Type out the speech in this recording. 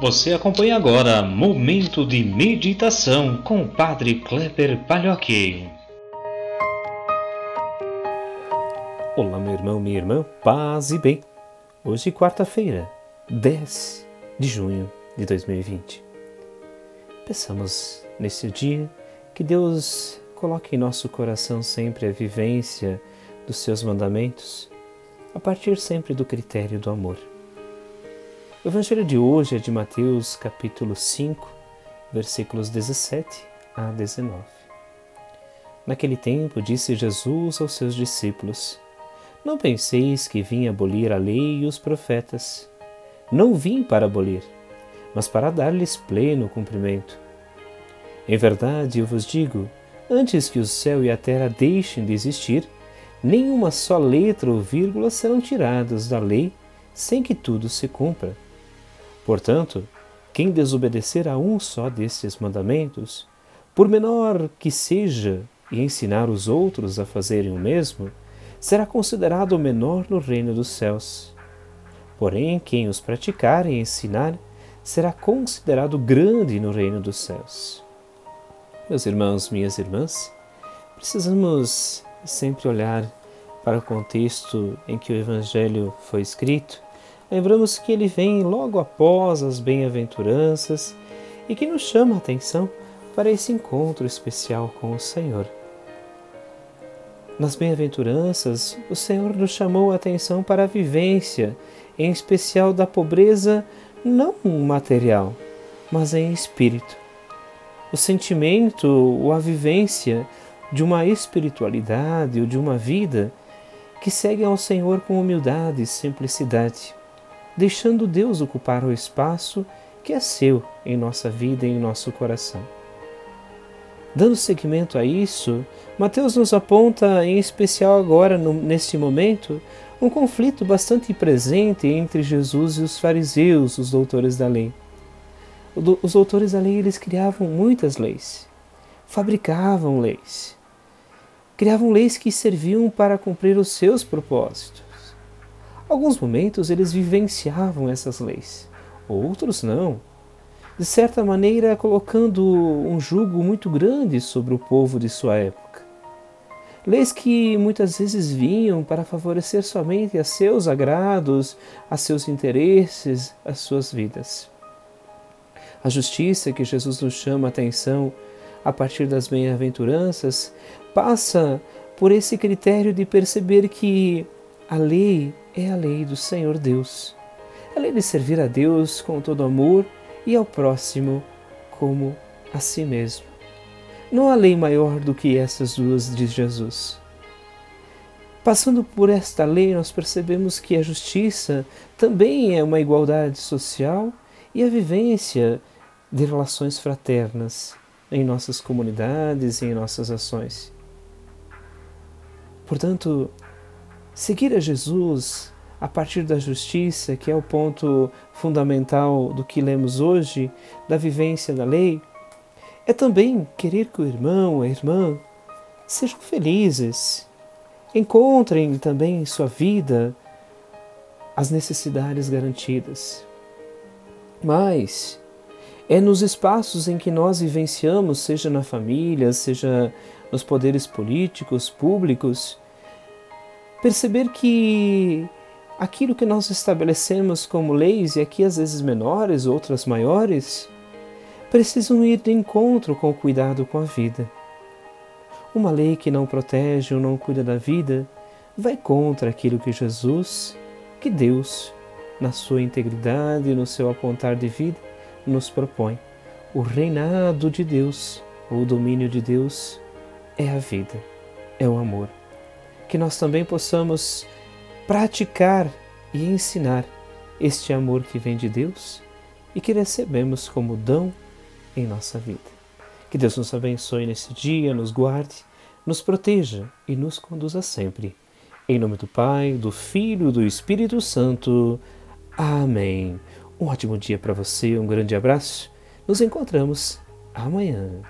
Você acompanha agora Momento de Meditação com o Padre Kleber Palhoque. Olá, meu irmão, minha irmã, paz e bem. Hoje, quarta-feira, 10 de junho de 2020. Peçamos nesse dia que Deus coloque em nosso coração sempre a vivência dos seus mandamentos, a partir sempre do critério do amor. O evangelho de hoje é de Mateus, capítulo 5, versículos 17 a 19. Naquele tempo disse Jesus aos seus discípulos: Não penseis que vim abolir a lei e os profetas. Não vim para abolir, mas para dar-lhes pleno cumprimento. Em verdade, eu vos digo: antes que o céu e a terra deixem de existir, nenhuma só letra ou vírgula serão tiradas da lei sem que tudo se cumpra. Portanto, quem desobedecer a um só destes mandamentos, por menor que seja, e ensinar os outros a fazerem o mesmo, será considerado o menor no reino dos céus. Porém, quem os praticar e ensinar será considerado grande no reino dos céus. Meus irmãos, minhas irmãs, precisamos sempre olhar para o contexto em que o Evangelho foi escrito lembramos que ele vem logo após as bem-aventuranças e que nos chama a atenção para esse encontro especial com o Senhor. Nas bem-aventuranças, o Senhor nos chamou a atenção para a vivência, em especial da pobreza não material, mas em espírito. O sentimento ou a vivência de uma espiritualidade ou de uma vida que segue ao Senhor com humildade e simplicidade deixando Deus ocupar o espaço que é seu em nossa vida e em nosso coração. Dando seguimento a isso, Mateus nos aponta, em especial agora, no, neste momento, um conflito bastante presente entre Jesus e os fariseus, os doutores da lei. Os doutores da lei eles criavam muitas leis, fabricavam leis, criavam leis que serviam para cumprir os seus propósitos. Alguns momentos eles vivenciavam essas leis, outros não. De certa maneira, colocando um jugo muito grande sobre o povo de sua época. Leis que muitas vezes vinham para favorecer somente a seus agrados, a seus interesses, as suas vidas. A justiça que Jesus nos chama a atenção a partir das bem-aventuranças passa por esse critério de perceber que a lei é a lei do Senhor Deus. A lei de servir a Deus com todo amor e ao próximo como a si mesmo. Não há lei maior do que essas duas de Jesus. Passando por esta lei, nós percebemos que a justiça também é uma igualdade social e a vivência de relações fraternas em nossas comunidades e em nossas ações. Portanto, Seguir a Jesus a partir da justiça, que é o ponto fundamental do que lemos hoje, da vivência da lei, é também querer que o irmão, a irmã, sejam felizes, encontrem também em sua vida as necessidades garantidas. Mas é nos espaços em que nós vivenciamos, seja na família, seja nos poderes políticos, públicos, perceber que aquilo que nós estabelecemos como leis, e aqui às vezes menores, outras maiores, precisam ir de encontro com o cuidado com a vida. Uma lei que não protege ou não cuida da vida vai contra aquilo que Jesus, que Deus, na sua integridade e no seu apontar de vida, nos propõe. O reinado de Deus, ou o domínio de Deus, é a vida, é o amor que nós também possamos praticar e ensinar este amor que vem de Deus e que recebemos como dom em nossa vida. Que Deus nos abençoe nesse dia, nos guarde, nos proteja e nos conduza sempre. Em nome do Pai, do Filho e do Espírito Santo. Amém. Um ótimo dia para você, um grande abraço. Nos encontramos amanhã.